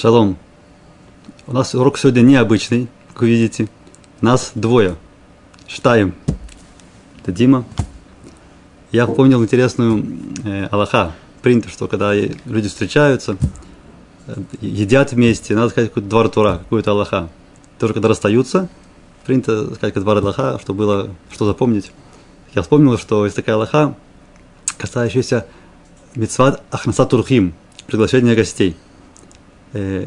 Шалом. У нас урок сегодня необычный, как вы видите. Нас двое. Штаем. Это Дима. Я помнил интересную э, Аллаха. Принято, что когда люди встречаются, э, едят вместе, надо сказать какой-то двор Тура, какую-то Аллаха. Тоже когда расстаются, принято сказать как двор Аллаха, чтобы было что запомнить. Я вспомнил, что есть такая Аллаха, касающаяся мецват Ахнаса Турхим, приглашение гостей – э,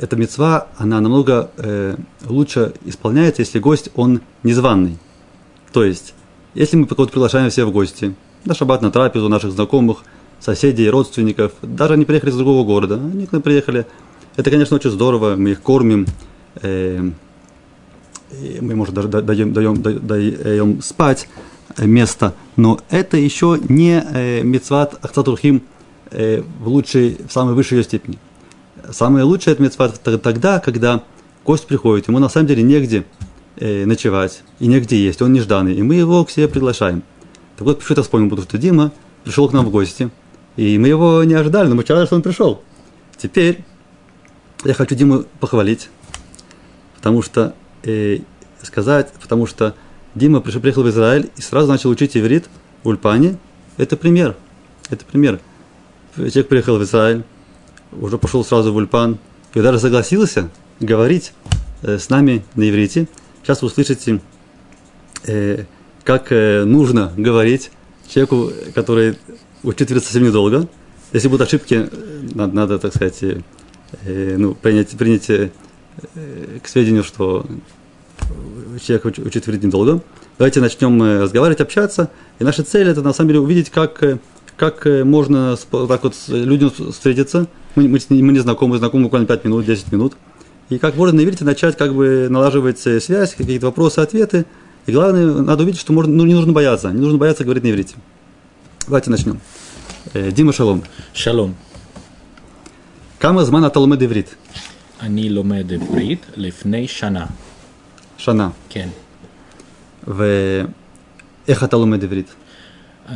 эта мецва, она намного э, лучше исполняется, если гость, он незваный. То есть, если мы кого-то приглашаем все в гости, на шаббат, на трапезу наших знакомых, соседей, родственников, даже они приехали из другого города, они к нам приехали, это, конечно, очень здорово, мы их кормим, э, мы, может, даже даем, даем, даем спать э, место, но это еще не э, мецват Ахцатурхим э, в лучшей, в самой высшей ее степени. Самое лучшее это мецват тогда, когда гость приходит, ему на самом деле негде э, ночевать и негде есть, он нежданный, и мы его к себе приглашаем. Так вот, почему я вспомнил, потому что Дима пришел к нам в гости, и мы его не ожидали, но мы ожидали, что он пришел. Теперь я хочу Диму похвалить, потому что э, сказать, потому что Дима пришел, приехал в Израиль и сразу начал учить иврит в Ульпане. Это пример. Это пример. Человек приехал в Израиль, уже пошел сразу в Ульпан, и даже согласился говорить э, с нами на иврите. Сейчас вы услышите, э, как э, нужно говорить человеку, который учит иврит совсем недолго. Если будут ошибки, надо, надо так сказать, ну, принять, принять к сведению, что человек учит иврит недолго. Давайте начнем разговаривать, общаться. И наша цель это на самом деле увидеть, как, как э, можно так вот с людям встретиться, мы, мы, мы не знакомы, знакомы буквально 5 минут, 10 минут. И как можно на иврите начать как бы налаживать э, связь, какие-то вопросы, ответы. И главное, надо увидеть, что можно, ну, не нужно бояться, не нужно бояться говорить на иврите. Давайте начнем. Э, Дима Шалом. Шалом. כמה זמן אתה לומד עברית? אני לומד עברית לפני שנה. שנה. כן. ואיך אתה לומד עברית? Uh,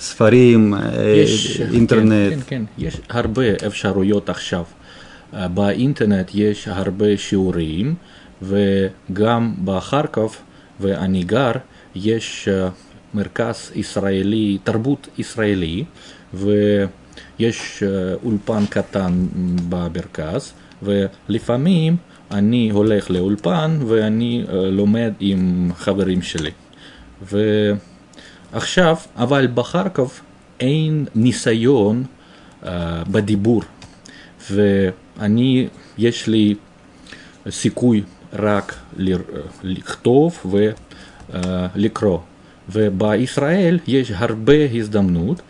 ספרים, יש, אינטרנט. כן, כן, כן, יש הרבה אפשרויות עכשיו. באינטרנט יש הרבה שיעורים, וגם בחרקוב, ואני גר, יש מרכז ישראלי, תרבות ישראלי, ויש אולפן קטן במרכז, ולפעמים אני הולך לאולפן ואני לומד עם חברים שלי. ו... עכשיו, אבל בחרקוב אין ניסיון uh, בדיבור, ואני, יש לי סיכוי רק לכתוב ולקרוא. ובישראל יש הרבה הזדמנות,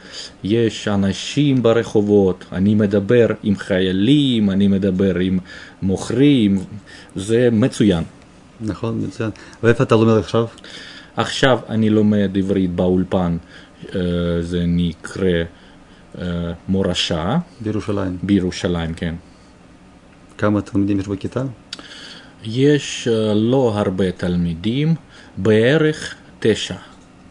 יש אנשים ברחובות, אני מדבר עם חיילים, אני מדבר עם מוכרים, זה מצוין. נכון, מצוין. ואיפה אתה לומד עכשיו? עכשיו אני לומד עברית באולפן, זה נקרא מורשה. בירושלים. בירושלים, כן. כמה תלמידים יש בכיתה? יש לא הרבה תלמידים, בערך תשע.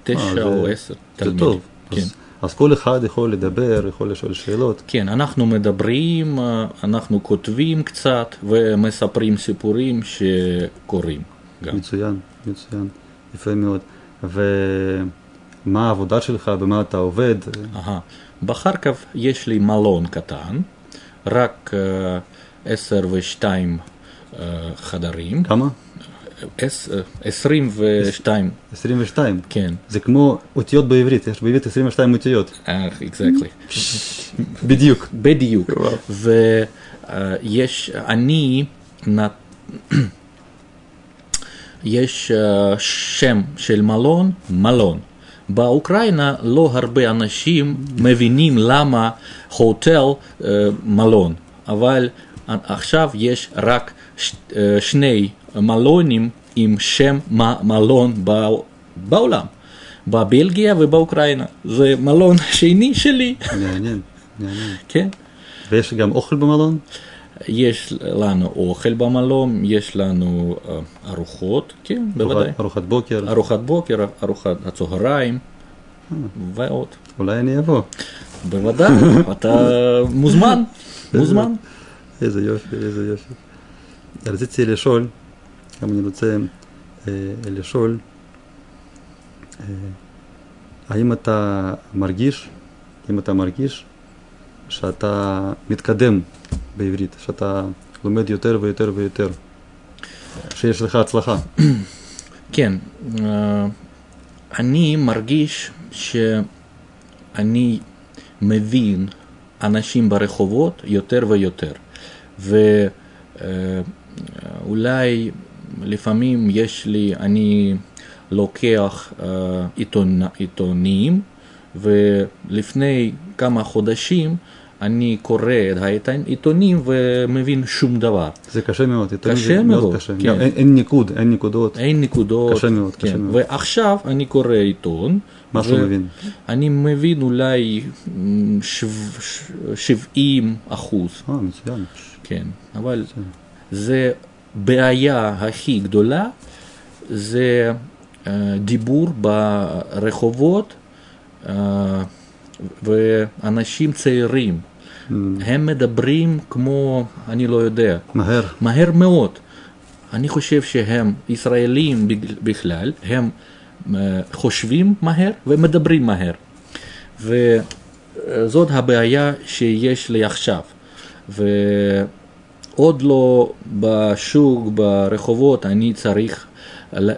תשע או עשר תלמידים. זה טוב. כן. אז כל אחד יכול לדבר, יכול לשאול שאלות. כן, אנחנו מדברים, אנחנו כותבים קצת ומספרים סיפורים שקורים גם. מצוין, מצוין. יפה מאוד. ומה העבודה שלך, במה אתה עובד. Aha. בחרקב יש לי מלון קטן, רק אה, עשר ושתיים אה, חדרים. כמה? אה, 22. 22? כן. זה כמו אותיות בעברית, יש בעברית 22 אותיות. אה, אקזקטלי. בדיוק. בדיוק. ויש, אני יש שם של מלון, מלון. באוקראינה לא הרבה אנשים מבינים למה הוטל מלון, אבל עכשיו יש רק שני מלונים עם שם מלון בעולם, בבלגיה ובאוקראינה. זה מלון שני שלי. מעניין, מעניין. כן. ויש גם אוכל במלון? יש לנו אוכל במלון, יש לנו ארוחות, כן, בוודאי. ארוחת בוקר. ארוחת בוקר, ארוחת הצהריים ועוד. אולי אני אבוא. בוודאי, אתה מוזמן, מוזמן. איזה יופי, איזה יופי. רציתי לשאול, גם אני רוצה אה, לשאול, אה, האם אתה מרגיש, אם אתה מרגיש שאתה מתקדם בעברית, שאתה לומד יותר ויותר ויותר, שיש לך הצלחה. כן, אה, אני מרגיש שאני מבין אנשים ברחובות יותר ויותר, ואולי לפעמים יש לי, אני לוקח אה, עיתונ, עיתונים, ולפני כמה חודשים אני קורא את העיתונים ומבין שום דבר. זה קשה מאוד, קשה מאוד, קשה. כן. אין, אין ניקוד, אין נקודות. אין נקודות. קשה מאוד, כן. קשה מאוד. ועכשיו אני קורא עיתון. מה שהוא מבין. אני מבין אולי שו, 70 אחוז. אה, מצוין. כן, אבל זה בעיה הכי גדולה, זה אה, דיבור ברחובות אה, ואנשים צעירים. הם מדברים כמו, אני לא יודע, מהר. מהר מאוד. אני חושב שהם ישראלים בכלל, הם אה, חושבים מהר ומדברים מהר. וזאת הבעיה שיש לי עכשיו. ועוד לא בשוק, ברחובות, אני צריך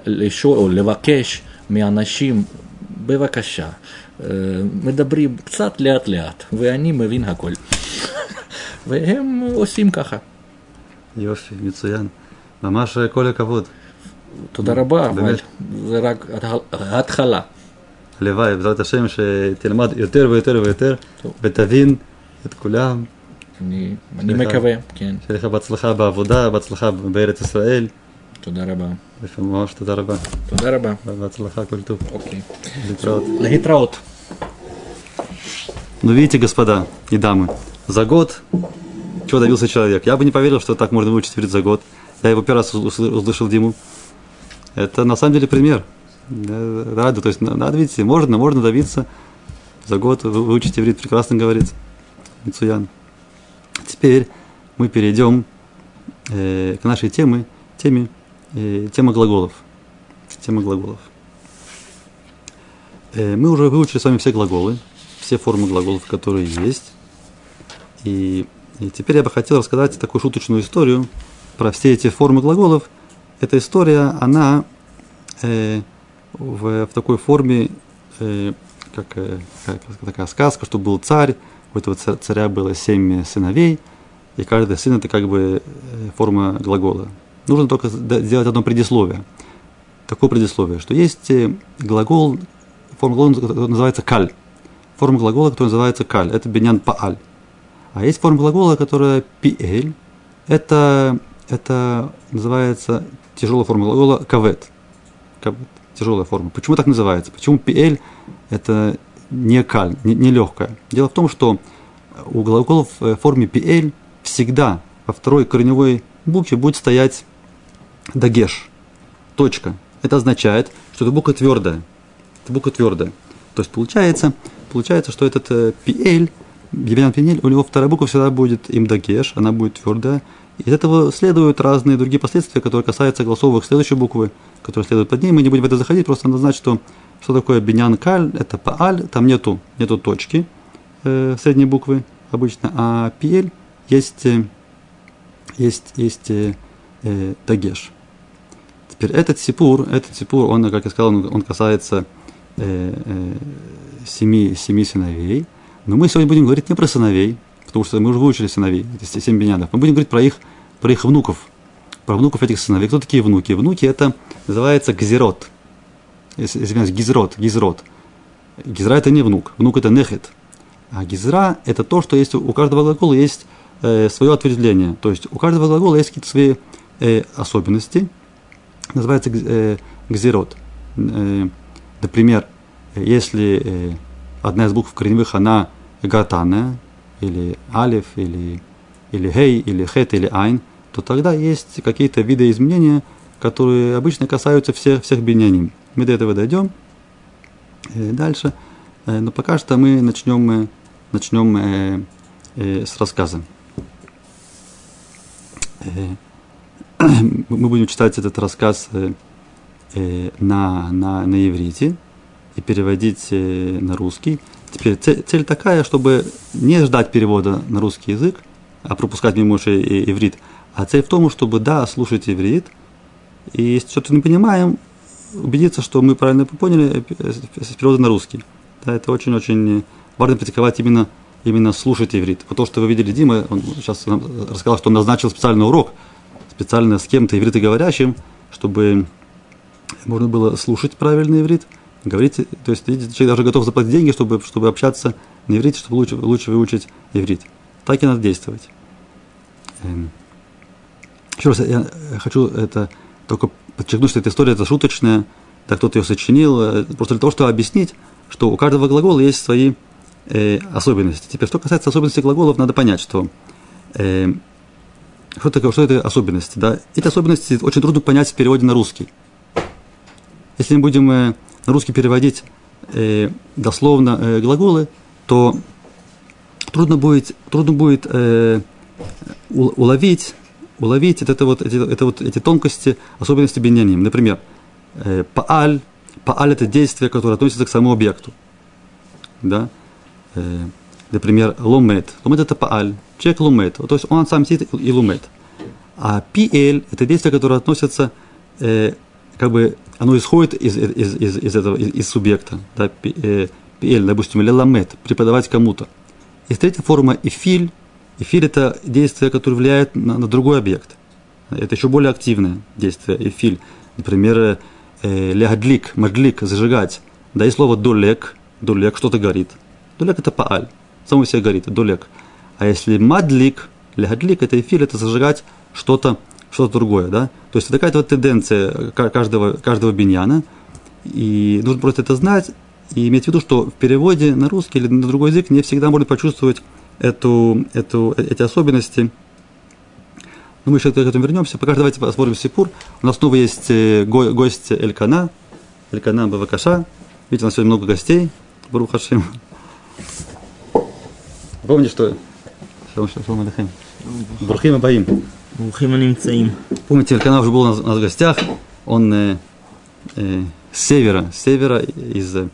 לשאול או לבקש מאנשים, בבקשה, אה, מדברים קצת לאט לאט, ואני מבין הכל. והם עושים ככה. יופי, מצוין. ממש אה, כל הכבוד. תודה רבה, אבל זה רק ההתחלה. הלוואי, בעזרת השם, שתלמד יותר ויותר ויותר, ותבין את כולם. אני, אני מקווה, כן. שיהיה לך בהצלחה בעבודה, בהצלחה בארץ ישראל. תודה רבה. ממש תודה רבה. תודה רבה. בהצלחה, כל טוב. אוקיי. להתראות. להתראות. Ну, видите, господа и дамы, за год чего добился человек. Я бы не поверил, что так можно выучить иврит за год. Я его первый раз услышал Диму. Это на самом деле пример. Рада, то есть надо, видите, можно, можно добиться за год выучить иврит, прекрасно говорится. Мицуян. Теперь мы перейдем э, к нашей теме, теме, э, тема глаголов. Тема глаголов. Э, мы уже выучили с вами все глаголы, все формы глаголов, которые есть. И, и теперь я бы хотел рассказать такую шуточную историю про все эти формы глаголов. Эта история, она э, в, в такой форме, э, как, э, как такая сказка, что был царь, у этого царя было семь сыновей, и каждый сын это как бы э, форма глагола. Нужно только сделать одно предисловие. Такое предисловие, что есть э, глагол, форма глагола, называется каль. Форма глагола, которая называется каль, это бенян пааль. А есть форма глагола, которая пиэль, это, это называется тяжелая форма глагола кавет. кавет. Тяжелая форма. Почему так называется? Почему пиэль это не каль, не, не легкая? Дело в том, что у глаголов в форме пиэль всегда во второй корневой букве будет стоять дагеш, точка. Это означает, что эта буква твердая. Это буква твердая. То есть получается, получается что этот пиэль, Евгений Пинель, у него вторая буква всегда будет им дагеш, она будет твердая. Из этого следуют разные другие последствия, которые касаются голосовых следующей буквы, которые следуют под ней. Мы не будем в это заходить, просто надо знать, что, что такое бенян каль, это пааль, там нету, нету точки э, средней буквы обычно, а пиэль есть, э, есть, есть э, э, дагеш. Теперь этот сипур, этот сипур, он, как я сказал, он, он касается э, э, семи, семи сыновей. Но мы сегодня будем говорить не про сыновей, потому что мы уже выучили сыновей, это семь бенянов. Мы будем говорить про их, про их внуков, про внуков этих сыновей. Кто такие внуки? Внуки это называется гзирот. Извиняюсь, гизрот, гизрот. Гизра это не внук, внук это нехет. А гизра это то, что есть у каждого глагола есть э, свое ответвление. То есть у каждого глагола есть какие-то свои э, особенности. Называется э, гзирот. Э, например, если э, одна из букв корневых, она гатанная, или алиф, или, или гей, или хет, или айн, то тогда есть какие-то виды изменения, которые обычно касаются всех, всех биняним. Мы до этого дойдем э, дальше, э, но пока что мы начнем, начнем с рассказа. мы будем читать этот рассказ на, на, на иврите и переводить э, на русский. Теперь цель, цель такая, чтобы не ждать перевода на русский язык, а пропускать мимо ушей и- иврит, а цель в том, чтобы, да, слушать иврит, и если что-то не понимаем, убедиться, что мы правильно поняли э, с перевода на русский. Да, это очень-очень важно практиковать именно, именно слушать иврит. Вот то, что вы видели, Дима, он сейчас нам рассказал, что он назначил специальный урок, специально с кем-то ивритоговорящим, чтобы можно было слушать правильный иврит, говорить, то есть видите, человек даже готов заплатить деньги, чтобы, чтобы общаться на иврите, чтобы лучше, лучше выучить иврит. Так и надо действовать. Эм. Еще раз, я хочу это только подчеркнуть, что эта история это шуточная, да кто-то ее сочинил, э, просто для того, чтобы объяснить, что у каждого глагола есть свои э, особенности. Теперь, что касается особенностей глаголов, надо понять, что э, что, такое, что это особенности? Да? Эти особенности очень трудно понять в переводе на русский. Если мы будем э, на русский переводить э, дословно э, глаголы, то трудно будет, трудно будет э, уловить, уловить это, вот, эти, это вот, эти тонкости, особенности биняним. Например, э, пааль, пааль это действие, которое относится к самому объекту. Да? Э, например, ломет. Ломет это пааль. Человек ломет. То есть он сам сидит и ломет. А пиэль это действие, которое относится, э, как бы, оно исходит из, из, из, из этого, из, из субъекта. Да? Э, Пиэль, допустим, или ламет, преподавать кому-то. Есть третья форма эфиль. Эфиль это действие, которое влияет на, на другой объект. Это еще более активное действие, эфиль. Например, э, лягадлик, мадлик, зажигать. Да и слово долек, долек, что-то горит. Долек это пааль, само себе горит, долек. А если мадлик, лягадлик, это эфиль, это зажигать что-то что-то другое, да. То есть такая вот тенденция каждого, каждого биньяна, и нужно просто это знать и иметь в виду, что в переводе на русский или на другой язык не всегда можно почувствовать эту, эту, э, эти особенности. Но мы еще к этому вернемся. Пока давайте посмотрим Сипур. У нас снова есть э, гость Элькана, Элькана Бавакаша. Видите, у нас сегодня много гостей. Барухашим. Помните, что... Шалом, шалом, Брухим и Баим. Помните, Элькана уже был у нас, у нас в гостях. Он э, э, с севера, с севера из э,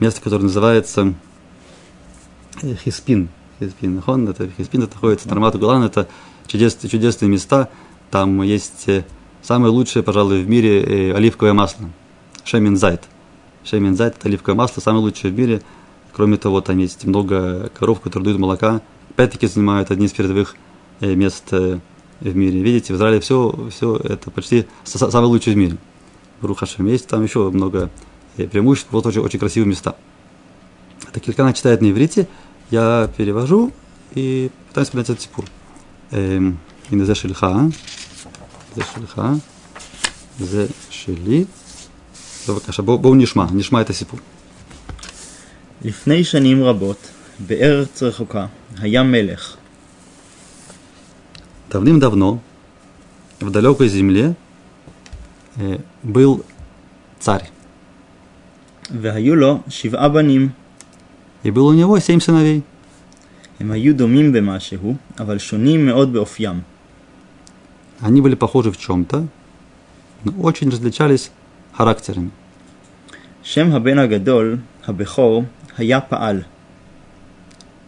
места, которое называется э, Хиспин. Хиспин. Он, это, Хиспин это находится, Тармат Гулан, это чудесные, чудесные места. Там есть э, самое лучшее, пожалуй, в мире э, оливковое масло. Шемин Зайт. Шемин Зайт это оливковое масло, самое лучшее в мире. Кроме того, там есть много коров, которые дают молока. Опять-таки занимают одни из передовых э, мест э, в мире. Видите, в Израиле все, все это почти са- са- самое лучшее в мире. Рухашем. Есть там еще много э, преимуществ, вот очень, очень красивые места. Так Илькана читает на иврите, я перевожу и пытаюсь понять этот сипур. Эм, הנה זה שלך, זה שלך, זה שלי. בבקשה, בואו בוא נשמע, נשמע את הסיפור. לפני שנים רבות, בארץ רחוקה, היה מלך, Давным-давно в далекой земле э, был царь. И был у него семь сыновей. Они были похожи в чем-то, но очень различались характерами. Шем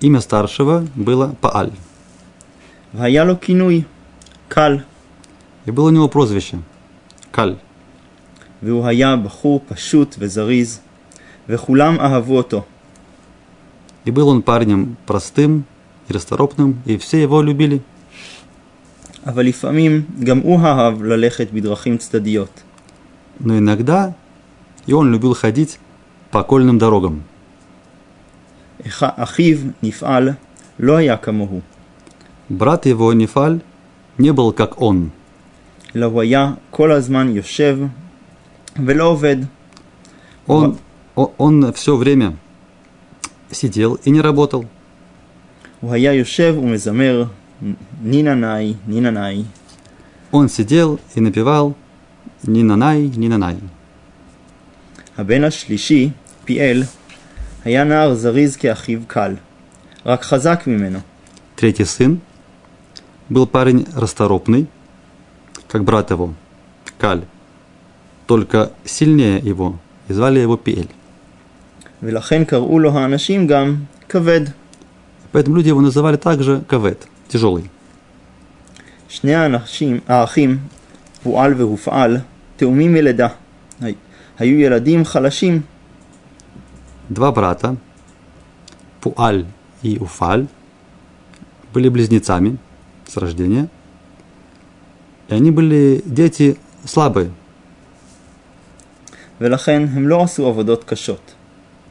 Имя старшего было Пааль. והיה לו כינוי, קל, и было у него прозвище Каль. והוא היה בחור פשוט וזריז, וכולם אהבו אותו. И был он парнем простым и расторопным, и все его любили. אבל לפעמים גם הוא אהב ללכת בדרכים צדדיות. Но иногда и он любил ходить по окольным дорогам. אח- אחיו, נפעל, לא היה כמוהו, Брат его Нефаль не был как он, אלא הוא היה כל הזמן יושב ולא עובד. Он, о- он все время сидел и не работал. הוא היה יושב ומזמר, ניננאי, ניננאי, Он сидел и напевал «Нинанай, Нинанай». הבן השלישי, פיאל, היה נער זריז כאחיו קל, רק חזק ממנו. Третий сын был парень расторопный, как брат его, Каль, только сильнее его, и звали его Пиэль. ולכן קראו לו האנשים גם כבד. Поэтому люди его называли также Кавет, тяжелый. שני האנשים, האחים, פועל והופעל, תאומים מלידה. הי- היו ילדים חלשים, Два брата, Пуаль и Уфаль, были близнецами с рождения. И они были дети слабые.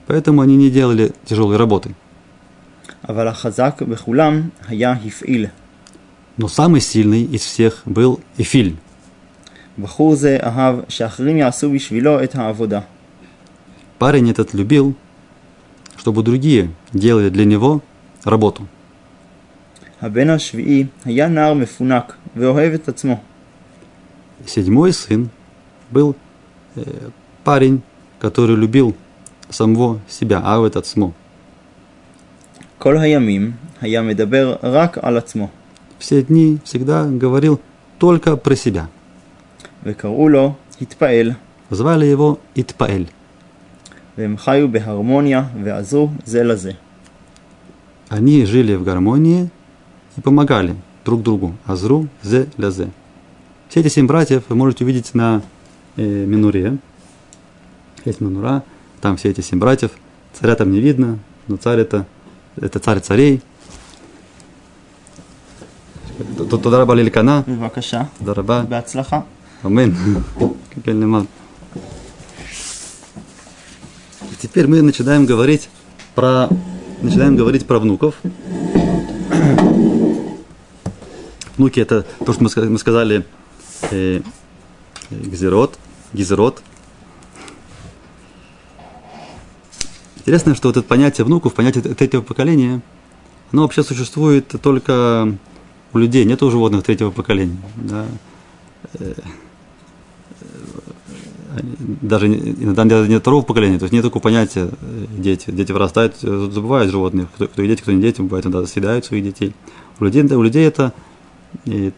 Поэтому они не делали тяжелой работы. Но самый сильный из всех был Эфиль. Парень этот любил, чтобы другие делали для него работу. הבן השביעי היה נער מפונק ואוהב את עצמו. Седьмой сын был э, парень, который любил самого себя, Авет Ацмо. כל הימים היה מדבר רק על עצמו, Все дни всегда говорил только про себя. וקראו לו התפעל, Звали его Итпаэль. והם חיו בהרמוניה ועזרו זה לזה. Они жили в гармонии и помогали друг другу. Азру, зе, ля зе. Все эти семь братьев вы можете увидеть на э, Минуре. Есть Минура, там все эти семь братьев. Царя там не видно, но царь это, это царь царей. Т- תודה רבה לאלקנה, בבקשה, תודה רבה, בהצלחה. אמן. כן, למען. И теперь мы начинаем говорить про, начинаем говорить про внуков. Внуки это то, что мы, ска- мы сказали э, э, Гзерот, Гизерот. Интересно, что вот это понятие внуков, понятие третьего поколения, оно вообще существует только у людей, нет у животных третьего поколения. Да? Они- даже не- иногда даже нет второго поколения, то есть нет такого понятия э, дети. Дети вырастают, э, забывают животных, кто, кто и дети, кто не дети, бывает иногда съедают своих детей. У людей, у людей это э,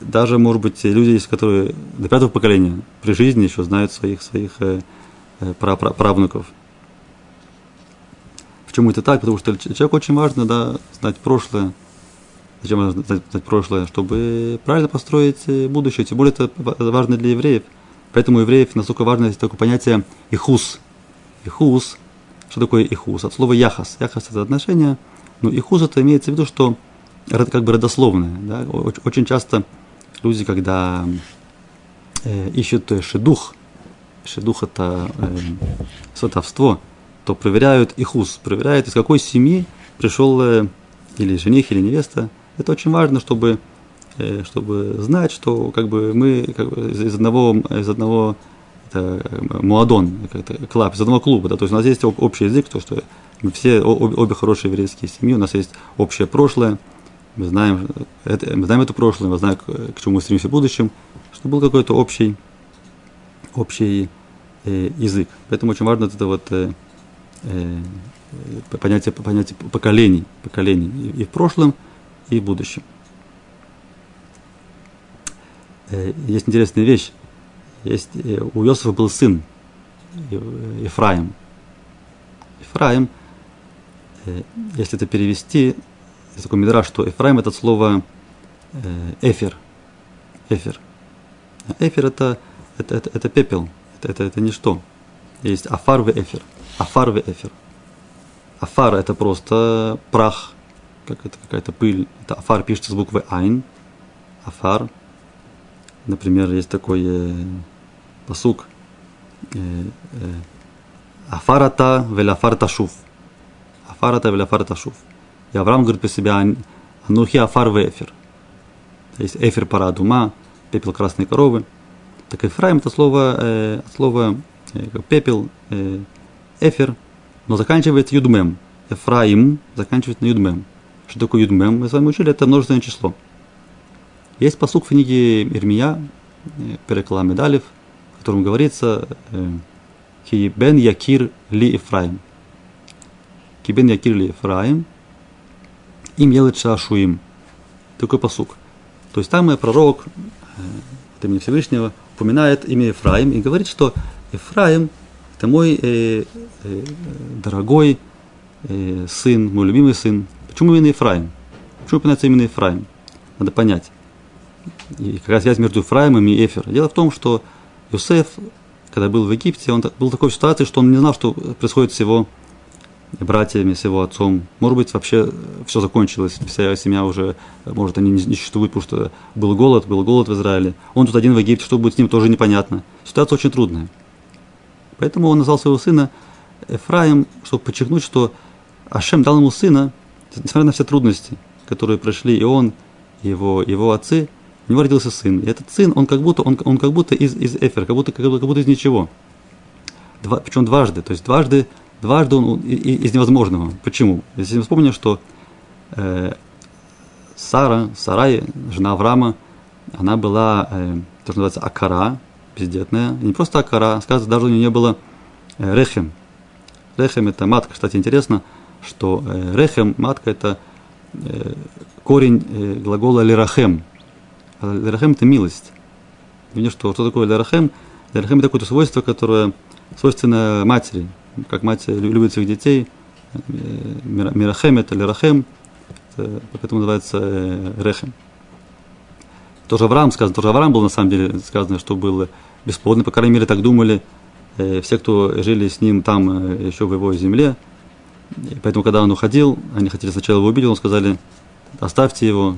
даже, может быть, люди есть, которые до пятого поколения при жизни еще знают своих, своих э, э, пра- пра- правнуков. Почему это так? Потому что человеку очень важно да, знать прошлое. Зачем знать, знать прошлое? Чтобы правильно построить э, будущее. Тем более это ва- важно для евреев. Поэтому у евреев настолько важно есть такое понятие ихус. Ихус. Что такое ихус? От слова яхас. Яхас это отношение. Но ихус это имеется в виду, что как бы родословное. Да? Оч- Очень часто люди, когда э, ищут э, шедух, шедух это э, сватовство, то проверяют ихус, проверяют, из какой семьи пришел э, или жених, или невеста. Это очень важно, чтобы, э, чтобы знать, что как бы мы как бы, из, одного, из одного это, муадон, как-то клаб, из одного клуба. Да? То есть у нас есть об- общий язык, то, что мы все обе, обе хорошие еврейские семьи, у нас есть общее прошлое, мы знаем, это, мы знаем это прошлое, мы знаем, к, к чему мы стремимся в будущем, чтобы был какой-то общий, общий э, язык. Поэтому очень важно это вот э, э, понятие, понятие поколений, поколений и, и в прошлом, и в будущем. Э, есть интересная вещь. Есть, э, у Иосифа был сын, Е- Ефраим. Ефраим, э, если это перевести, есть такой мидраж, что Ефраим это от слова э, эфир. Эфир. А Эфир это, это, это, это пепел, это, это, это ничто. Есть афар в эфир. Афар в эфир. Афар это просто прах, как это какая-то пыль. Это афар пишется с буквы айн. Афар. Например, есть такой э, посук. Э, э, Афарата велафар ташуф. Афарата велафар ташуф. И Авраам говорит про себя, Анухи афар в эфир. Есть эфир пара дума, пепел красной коровы. Так Ефраим это слово, э, от слова э, пепел, э, эфир, но заканчивается юдмем. Ефраим заканчивается на юдмем. Что такое юдмем? Мы с вами учили, это множественное число. Есть посук в книге Ирмия, э, Перекла Медалев, в котором говорится э, Ки бен якир ли Ефраим. Ки бен якир ли Ефраим. Им елет шашуим. Такой посук. То есть там э, пророк, э, от имени Всевышнего, упоминает имя Ефраим и говорит, что Ефраим – это мой э, э, дорогой э, сын, мой любимый сын. Почему именно Ефраим? Почему упоминается именно Ефраим? Надо понять. И какая связь между Ефраимом и Эфер. Дело в том, что Юсеф, когда был в Египте, он был в такой ситуации, что он не знал, что происходит с его братьями, с его отцом. Может быть, вообще все закончилось, вся семья уже, может, они не, существуют, потому что был голод, был голод в Израиле. Он тут один в Египте, что будет с ним, тоже непонятно. Ситуация очень трудная. Поэтому он назвал своего сына Эфраим, чтобы подчеркнуть, что Ашем дал ему сына, несмотря на все трудности, которые прошли и он, и его, его отцы, у него родился сын. И этот сын, он как будто, он, он как будто из, из эфира, как будто, как, будто, как будто из ничего. Два, причем дважды. То есть дважды, дважды он из невозможного. Почему? Если мы вспомним, что э, Сара, Сарай, жена Авраама, она была, э, то, что называется, Акара, бездетная. И не просто Акара, сказано, даже у нее не было э, Рехем. Рехем это матка. Кстати, интересно, что э, Рехем, матка, это э, корень э, глагола Лерахем – Лерахем – это милость. Видишь, что, что такое Лерахем? Лерахем – это какое-то свойство, которое свойственно матери. Как мать любит своих детей. Мирахем – это Лерахем, поэтому называется э, Рехем. Тоже Авраам сказано, тоже Авраам был на самом деле сказано, что был бесплодный, по крайней мере, так думали э, все, кто жили с ним там э, еще в его земле. И поэтому, когда он уходил, они хотели сначала его убить, он сказали, оставьте его,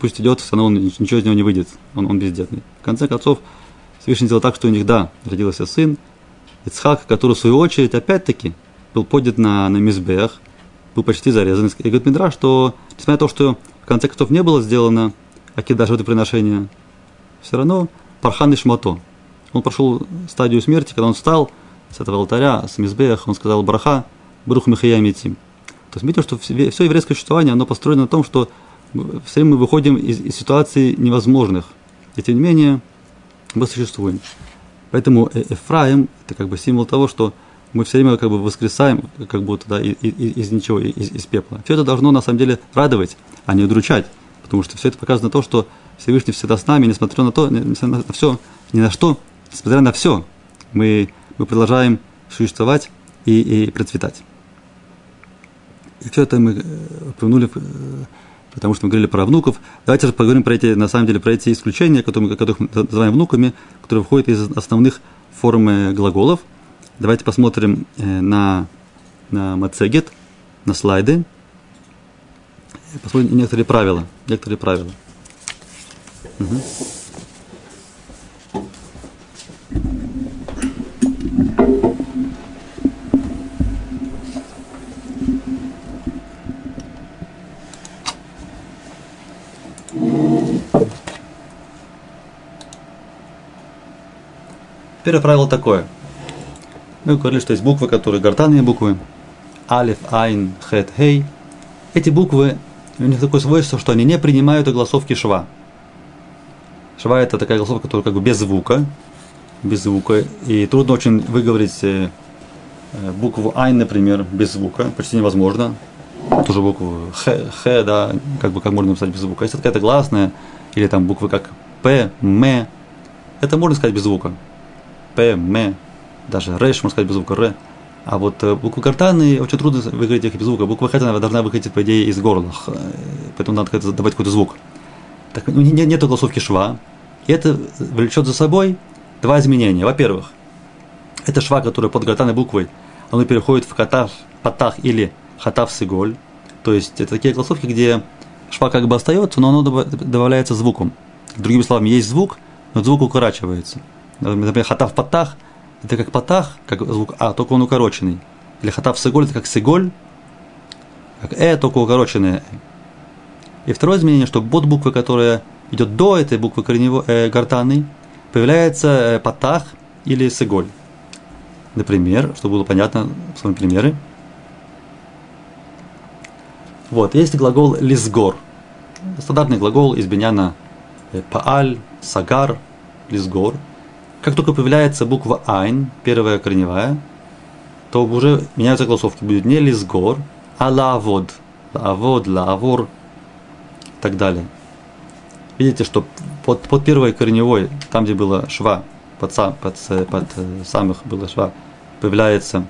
пусть идет, все равно он, ничего из него не выйдет, он, он бездетный. В конце концов, Всевышний сделал так, что у них, да, родился сын, Ицхак, который, в свою очередь, опять-таки, был поднят на, на мизбех, был почти зарезан. И говорит Мидра, что, несмотря на то, что в конце концов не было сделано акида жертвоприношения, все равно пархан и шмато. Он прошел стадию смерти, когда он встал с этого алтаря, с мизбех, он сказал браха, брух михая митим. То есть видите, что все еврейское существование, оно построено на том, что все время мы выходим из, из ситуаций невозможных. И тем не менее, мы существуем. Поэтому э, Эфраим – это как бы символ того, что мы все время как бы воскресаем, как будто да, из, из ничего, из, из пепла. Все это должно на самом деле радовать, а не удручать. Потому что все это показано то, что Всевышний всегда с нами, несмотря на то, несмотря на все, ни на что, несмотря на все, мы, мы продолжаем существовать и, и процветать. И все это мы упомянули э, потому что мы говорили про внуков. Давайте же поговорим про эти, на самом деле, про эти исключения, которые, которых мы называем внуками, которые входят из основных форм э, глаголов. Давайте посмотрим э, на, на Мацегет, на слайды. Посмотрим некоторые правила. Некоторые правила. Угу. Первое правило такое. Мы говорили, что есть буквы, которые гортанные буквы. Алиф, Айн, Хет, Хей. Эти буквы, у них такое свойство, что они не принимают огласовки шва. Шва это такая голосовка, которая как бы без звука. Без звука. И трудно очень выговорить э, э, букву Айн, например, без звука. Почти невозможно. Ту же букву Х, Х, да, как бы как можно написать без звука. Если какая-то гласная, или там буквы как П, М, это можно сказать без звука. П, М, даже ריש, можно сказать без звука Р. А вот э, буквы гортанные очень трудно выговорить их без звука. Буква Х должна выходить, по идее, из горла. Э, поэтому надо давать какой-то звук. Так, ну, нет, нет огласовки шва. И это влечет за собой два изменения. Во-первых, это шва, которая под гортанной буквой, оно переходит в חטף פתח или חטף סגול. То есть это такие голосовки, где шва как бы остается, но оно добавляется звуком. Другими словами, есть звук, но звук укорачивается. Например, хатав патах, это как патах, как звук А, только он укороченный. Или хатав сиголь, это как сиголь, как э, только укороченное. И второе изменение, что бот буквы, которая идет до этой буквы корневой, э, гортанной, появляется э, патах или сиголь. Например, чтобы было понятно, посмотрим примеры. Вот, есть глагол лизгор. Стандартный глагол из беняна э, пааль, сагар, лизгор – как только появляется буква Айн, первая корневая, то уже меняются голосовки. Будет не лизгор, а лавод. Лавод, лавор и так далее. видите, что под, под первой корневой, там, где было шва, под, сам, под, под э, самых было шва, появляется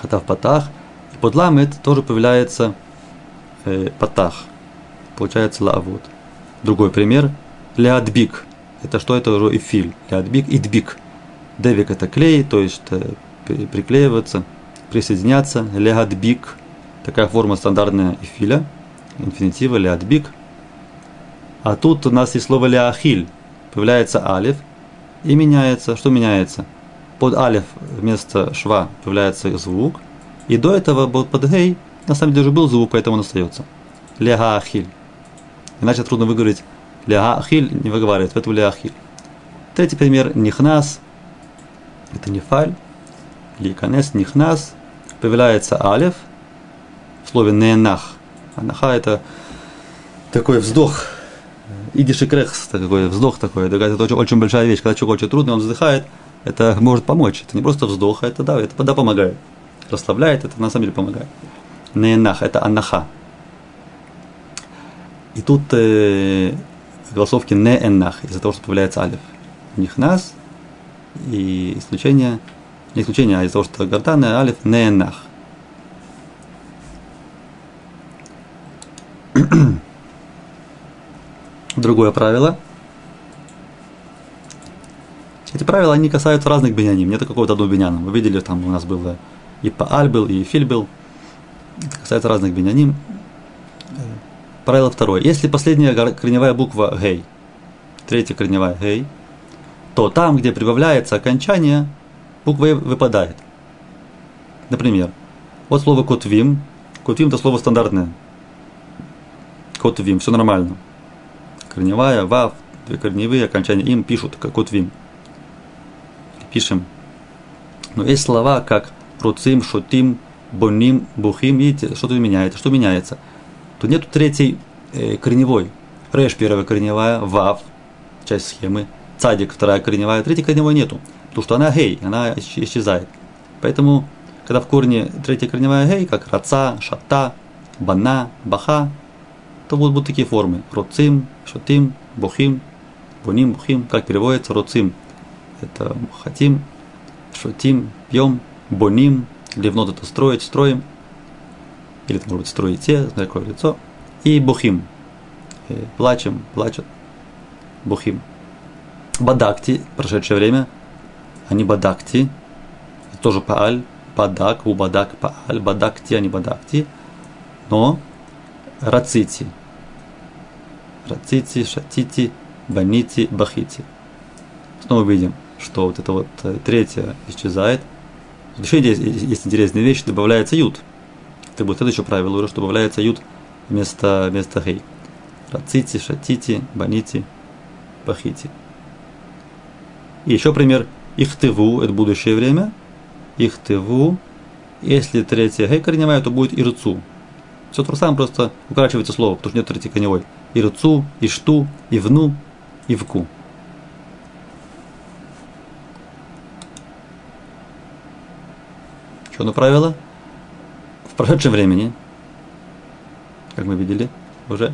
хатав патах, и под ламет тоже появляется э, патах. Получается лавод. Другой пример. Леадбик. Это что? Это уже эфиль. Леадбик, идбик. Девик это клей, то есть э, приклеиваться, присоединяться. Леадбик. Такая форма стандартная эфиля. Инфинитива леадбик. А тут у нас есть слово леахиль. Появляется алиф и меняется. Что меняется? Под алиф вместо шва появляется звук. И до этого под гей на самом деле уже был звук, поэтому он остается. Легаахиль. Иначе трудно выговорить ляхиль, не выговаривает, поэтому ляхиль. Третий пример нихнас, это нефаль, ликанес, нихнас, появляется алев в слове ненах. Анаха это такой вздох, идиши крехс, такой вздох такой, это, очень, очень большая вещь, когда человек очень трудно, он вздыхает, это может помочь, это не просто вздох, а это да, это да помогает, расслабляет, это на самом деле помогает. Ненах, это анаха, и тут э, голосовки не эннах, из-за того, что появляется алиф. У них нас, и исключение, не исключение, а из-за того, что гортанный алиф не эннах. Другое правило. Эти правила, они касаются разных биняним, нет какого-то одного биняна. Вы видели, там у нас было и Пааль был, и Филь был. Это касается разных биняним. Правило второе. Если последняя корневая буква гей, третья корневая гей, то там, где прибавляется окончание, буква «э» выпадает. Например, вот слово «котвим». «Котвим» – это слово стандартное. «Котвим» – все нормально. Корневая, «вав», две корневые окончания «им» пишут, как «котвим». Пишем. Но есть слова, как «руцим», «шутим», «боним», «бухим». Видите, что-то меняется. Что меняется – то нету третьей э, корневой. Рэш первая корневая, вав, часть схемы, цадик вторая корневая, третьей корневой нету, потому что она гей, она исчезает. Поэтому, когда в корне третья корневая гей, как раца, шата, бана, баха, то будут, будут такие формы. Роцим, шатим, бухим, буним, бухим. Как переводится? Роцим. Это хотим, шатим, пьем, боним, ливнот это строить, строим – или это может быть строите, такое лицо, и бухим, э, плачем, плачут, бухим. Бадакти, прошедшее время, они бадакти, тоже пааль, бадак, у бадак, пааль, бадакти, они бадакти, но рацити, рацити, шатити, банити, бахити. Снова видим, что вот это вот э, третье исчезает. Еще есть, есть интересная вещь, добавляется ют – это будет следующее правило, уже что добавляется ют вместо, вместо хей. Рацити, шатити, банити, пахити. И еще пример. Ихтыву – это будущее время. Ихтыву. Если третья гей корневая, то будет ирцу. Все то же самое, просто укорачивается слово, потому что нет третьей корневой. Ирцу, ишту, ивну, ивку. Еще одно правило – в прошедшем времени, как мы видели уже,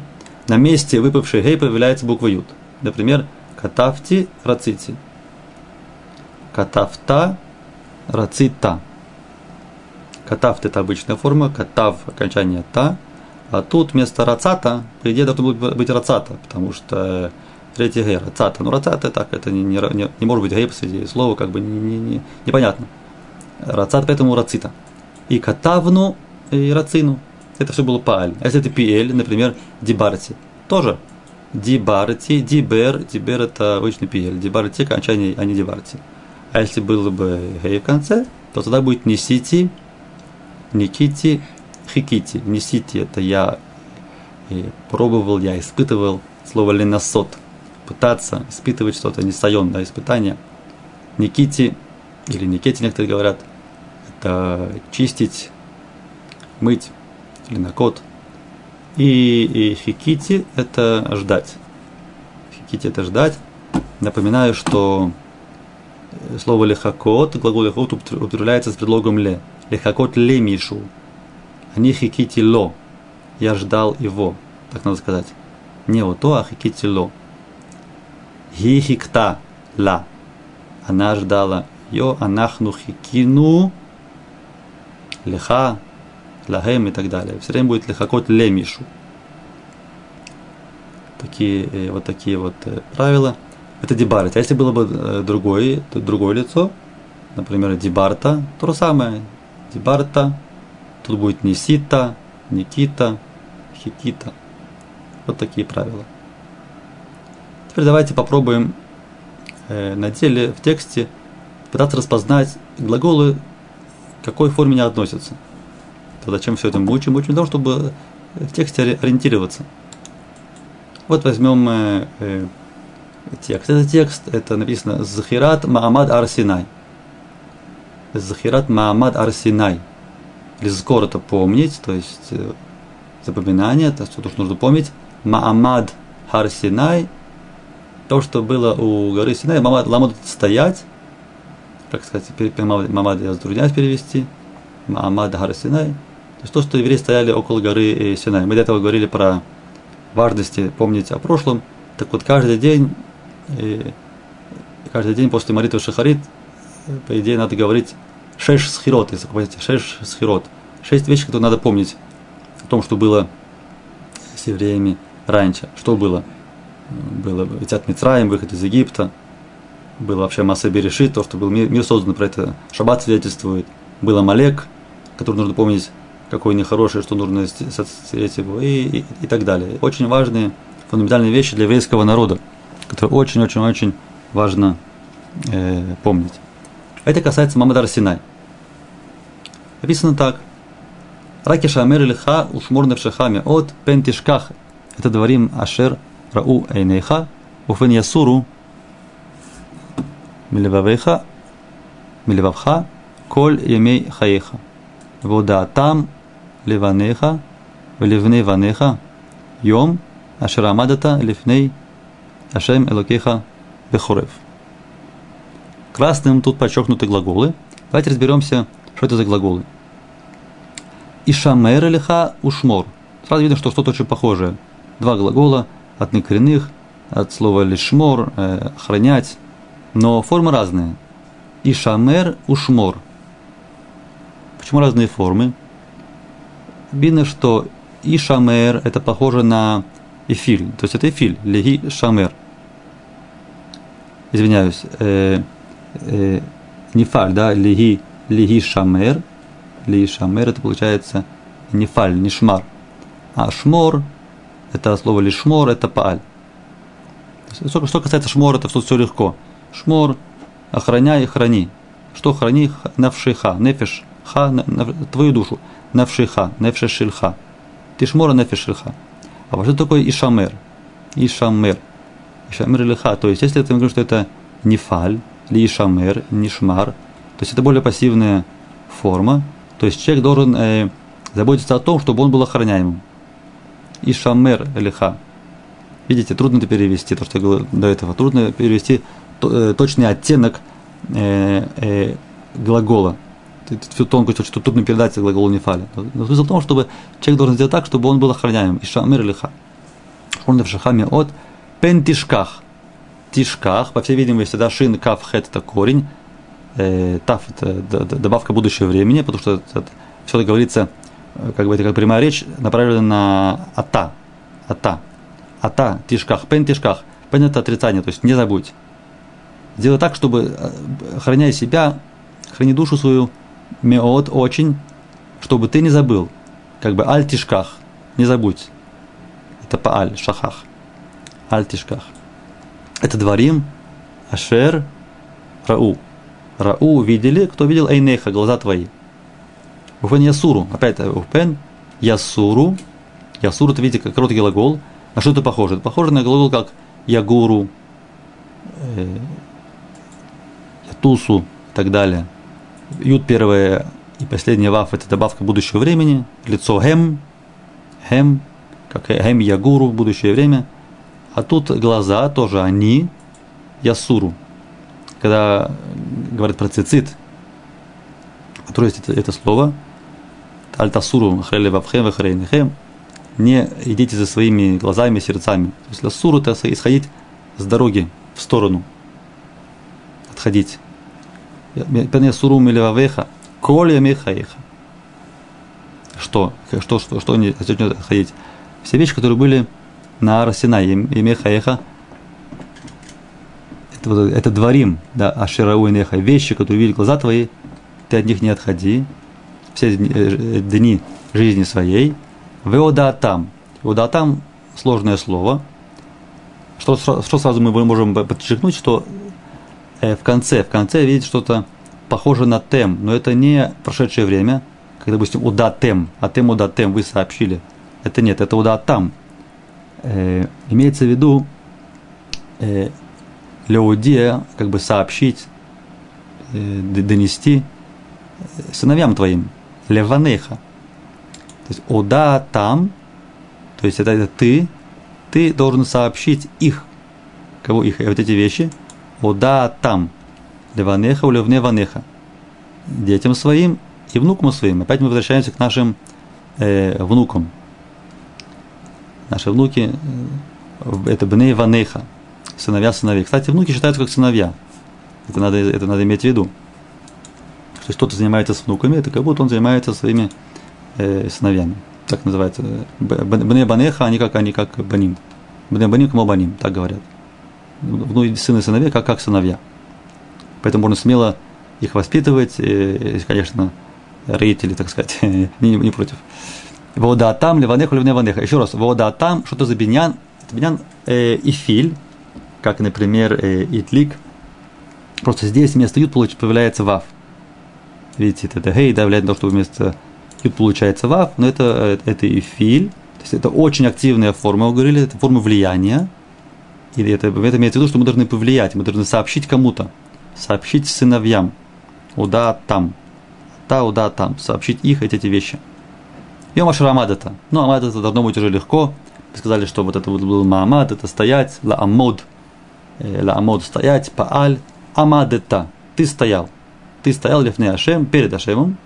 на месте выпавшей гей появляется буква ют. Например, катавти рацити. Катавта рацита. Катавт это обычная форма, катав окончание та, а тут вместо рацата, по идее, должно быть рацата, потому что третий гей рацата. Ну, рацата так, это не, не, не может быть гей посреди слова, как бы не, не, не, непонятно. Рацат, поэтому рацита. И катавну и рацину. Это все было пааль. А если это пиэль, например, дибарти, тоже дибарти, дибер, дибер это обычный пиэль, дибарти окончание, а не дибарти. А если было бы гей в конце, то тогда будет несити, никити, хикити. Несити это я и пробовал, я испытывал. Слово ленасот. Пытаться, испытывать что-то, не сайон, да, испытание. Никити, или никити некоторые говорят, это чистить, мыть или на кот. И, и хикити – это ждать. Хикити – это ждать. Напоминаю, что слово лехакот, глагол лехакот употребляется с предлогом ле. Лехакот ле мишу. Они хикити ло. Я ждал его. Так надо сказать. Не ото, а хикитило. Ги хикта ла. Она ждала ее, анахну хикину леха, лагем и так далее. Все время будет лехакот лемишу. Такие, э, вот такие вот э, правила. Это дебарит. А если было бы э, другое, другое лицо, например, дебарта, то же самое. Дебарта, тут будет несита, никита, хикита. Вот такие правила. Теперь давайте попробуем на деле в тексте пытаться распознать глаголы, к какой форме они относятся. То зачем все это мы учим? Учим для того, чтобы в тексте ориентироваться. Вот возьмем э, э, текст. Это текст, это написано Захират Маамад Арсинай. Захират Маамад Арсинай. Лизкор это помнить, то есть э, запоминание, это что нужно помнить. Маамад Харсинай, то, что было у горы Синай, Маамад Ламад стоять, как сказать, Мамад я затрудняюсь перевести, Маамад Харсинай, то есть то, что евреи стояли около горы э, Синай. Мы до этого говорили про важности помнить о прошлом. Так вот, каждый день, э, каждый день после молитвы Шахарит, по идее, надо говорить шесть схирот, если вы помните, шесть схирот. Шесть вещей, которые надо помнить о том, что было с евреями раньше. Что было? Было Итят Мицраем, выход из Египта. Было вообще масса Берешит, то, что был мир, мир создан, про это Шаббат свидетельствует. Был Амалек, который нужно помнить, какой нехороший, что нужно стереть его, и, и, и так далее. Очень важные, фундаментальные вещи для еврейского народа, которые очень-очень-очень важно э, помнить. Это касается Мамадар Синай. Написано так. Раки шамер лиха ушмор невшехами от пентишках. Это дворим ашер рау эйнейха уфен ясуру милевавейха милевавха коль емей хаеха. там леванеха, левней ванеха, йом, ашрамадата, лифней, ашем элокеха, бехурев. Красным тут подчеркнуты глаголы. Давайте разберемся, что это за глаголы. Ишамер лиха ушмор. Сразу видно, что что-то очень похожее. Два глагола от некоренных, от слова лишмор, э, хранять, но формы разные. Ишамер ушмор. Почему разные формы? Видно, что ишамер это похоже на эфиль. То есть это эфиль, леги шамер. Извиняюсь. Э, э, нефаль, да, лиги, лиги шамер, лиги шамер, это получается нефаль, не шмар. А шмор, это слово лишмор, это пааль. Что, что касается шмора, это все, все легко. Шмор, охраняй и храни. Что храни? Навшиха, нефиш, ха, на, на, твою душу. Навшиха, нефшешильха. Ты шмора нефешильха. А вот что такое ишамер? Ишамер. Ишамер лиха. То есть, если ты говоришь, что это нефаль, лишамер, нишмар. То есть это более пассивная форма. То есть человек должен э, заботиться о том, чтобы он был охраняемым. Ишамер лиха. Видите, трудно это перевести, то, что я говорил до этого. Трудно перевести э, точный оттенок э, э, глагола. Всю тонкость, что трудно передать глаголу нефали. Но смысл в том, чтобы человек должен сделать так, чтобы он был охраняемым. Ишамер лиха. Он в шахаме от пентишках тишках, по всей видимости, да, шин, каф, хет это корень, э, таф это добавка будущего времени, потому что это, все это говорится, э, как бы это как прямая речь, направлена на ата, ата, ата, тишках, пен тишках, пен это отрицание, то есть не забудь. Сделай так, чтобы, э, охраняя себя, храни душу свою, меот, очень, чтобы ты не забыл, как бы аль тишках, не забудь. Это по аль, шахах, аль тишках. Это дворим Ашер Рау. Рау видели, кто видел Эйнеха, глаза твои. Уфен Ясуру. Опять Уфен Ясуру. Ясуру, это видите, как короткий глагол. На что это похоже? Это похоже на глагол как Ягуру, э, Ятусу и так далее. Ют первое и последняя ваф это добавка будущего времени. Лицо Хем. Хем. Как Хем Ягуру, будущее время – а тут глаза тоже они, ясуру. Когда говорят про цицит, который есть это, это слово, альтасуру хрели вавхем вахрейнихем, не идите за своими глазами сердцами. То есть ласур это исходить с дороги в сторону. Отходить. Сурум или вавеха, коля мехаеха. Что? Что, что, что они хотят отходить? Все вещи, которые были на Арсена и Мехаеха, это, вот, это дворим, да, Аширау и Неха, вещи, которые видят глаза твои, ты от них не отходи, все дни жизни своей, Веодатам. Веодатам – сложное слово. Что, что сразу мы можем подчеркнуть, что э, в конце, в конце видеть что-то похоже на тем, но это не прошедшее время, когда, допустим, удатем, а тем удатем вы сообщили. Это нет, это удатам. Э, имеется в виду э, леудия, как бы сообщить, э, донести сыновьям твоим, леванеха – то есть ода там, то есть это, это ты, ты должен сообщить их, кого их, вот эти вещи, ода там, леванеха у левне ванеха, детям своим и внукам своим. Опять мы возвращаемся к нашим э, внукам. Наши внуки, э, это бне ванеха, сыновья сыновей. Кстати, внуки считаются как сыновья. Это надо, это надо иметь в виду. Есть кто-то занимается с внуками, это как будто он занимается своими э, сыновьями. Так называется. Бне банеха, они как, они как баним. Бне баним, кому баним, так говорят. Ну, сыны и сыновья, как, как сыновья. Поэтому можно смело их воспитывать, и, конечно, родители, так сказать, не, не против. Вода там, ливанеха, ливне ванеха. Еще раз, вода там, что это за биньян? Это биньян э, и как, например, э, итлик. Просто здесь вместо ют появляется вав. Видите, это гей, да, влияет на то, что вместо Ют получается вав, но это, это и филь. То есть это очень активная форма, мы говорили, это форма влияния. Или это, это имеется в виду, что мы должны повлиять, мы должны сообщить кому-то, сообщить сыновьям, уда там, та уда там, сообщить их эти, эти вещи. Йом Ашрамад это. Ну, Амад это должно быть уже легко. Мы сказали, что вот это был Маамад, это стоять, ла амод, э, ла амод стоять, пааль, амад это. Ты стоял. Ты стоял лифне Ашем, перед Ашемом,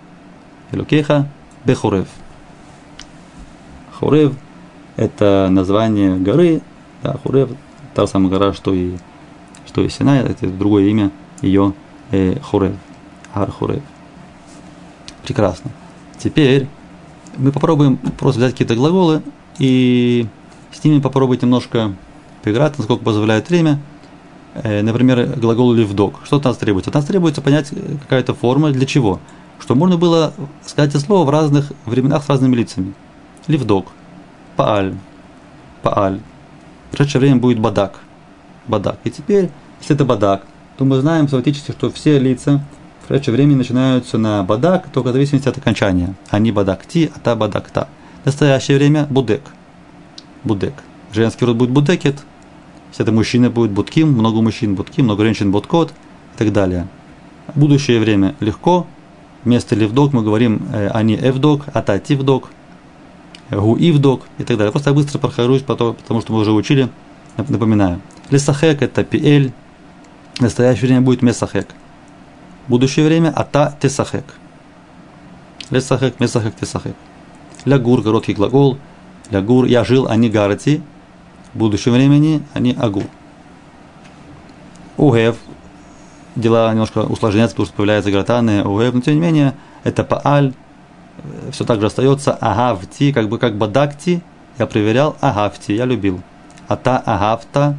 Элукеха, Бехурев. Хурев – это название горы, да, Хурев – та самая гора, что и, что и Синай, это другое имя ее э, Хурев, Ар Хурев. Прекрасно. Теперь мы попробуем просто взять какие-то глаголы и с ними попробовать немножко поиграть, насколько позволяет время. Э, например, глагол «ливдок». Что от нас требуется? От нас требуется понять какая-то форма для чего – что можно было сказать это слово в разных временах с разными лицами. Ливдок, Пааль, Пааль. Следующее время будет Бадак, Бадак. И теперь, если это Бадак, то мы знаем фактически, что все лица в следующее время начинаются на Бадак, только в зависимости от окончания. Они Бадакти, а та Бадакта. В настоящее время Будек. Будек. Женский род будет Будекет. Если это мужчина будет Будким, много мужчин Будким, много женщин Будкот и так далее. Будущее время легко, вместо ливдок мы говорим э, они эвдок, ата тивдок, гу ивдок и так далее. Просто я быстро прохожусь, потому, потому что мы уже учили, напоминаю. Лесахек это пиэль, настоящее время будет месахек. Будущее время ата тесахек. Лесахек, месахек, тесахек. Лягур, короткий глагол. Лягур, я жил, они гарати. В будущем времени они агу. Угев, дела немножко усложняются, потому что появляются гратаны, уэб, но тем не менее, это пааль, все так же остается агавти, как бы как бадакти, я проверял агавти, я любил. А та агавта,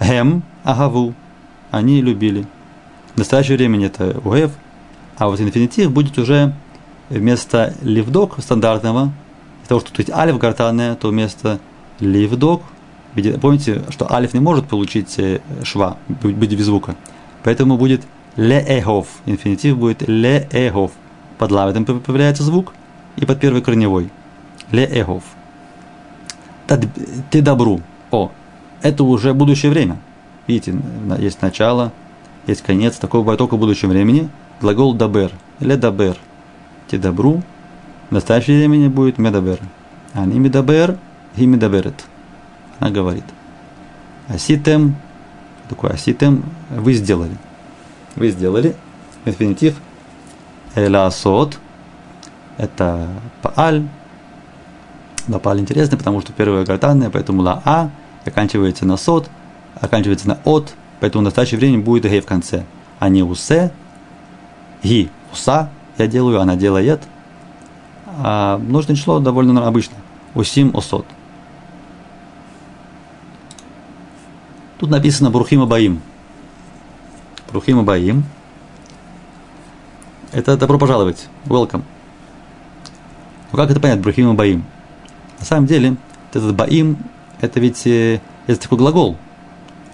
хем агаву, они любили. В настоящее время это уэв, а вот инфинитив будет уже вместо ливдок стандартного, из того, что тут алиф гартанная, то вместо ливдок, помните, что алиф не может получить э, шва, быть без звука. Поэтому будет леэгов. Инфинитив будет леэгов. Под ламедом появляется звук и под первой корневой. לאהוב. תדברו. О, это уже будущее время. Видите, есть начало, есть конец. Такое бывает только в будущем времени. Глагол דיבר. לדבר. תדברו. В настоящее времени будет מדבר. אני מדבר, היא מדברת. Она говорит. עשיתם такое עשיתם, вы сделали. Вы сделали. Инфинитив ласот, это пааль, Лапаль интересный, потому что первое гортанное, поэтому ла а оканчивается на сот, оканчивается на от, поэтому в настоящее время будет гей в конце, а не усе, ги, уса я делаю, она делает. А множественное число довольно обычно. Усим осот. Тут написано Брухима Баим. Брухима Баим. Это добро пожаловать. Welcome. Ну как это понять, Брухима Баим? На самом деле, этот Баим, это ведь э, это такой глагол.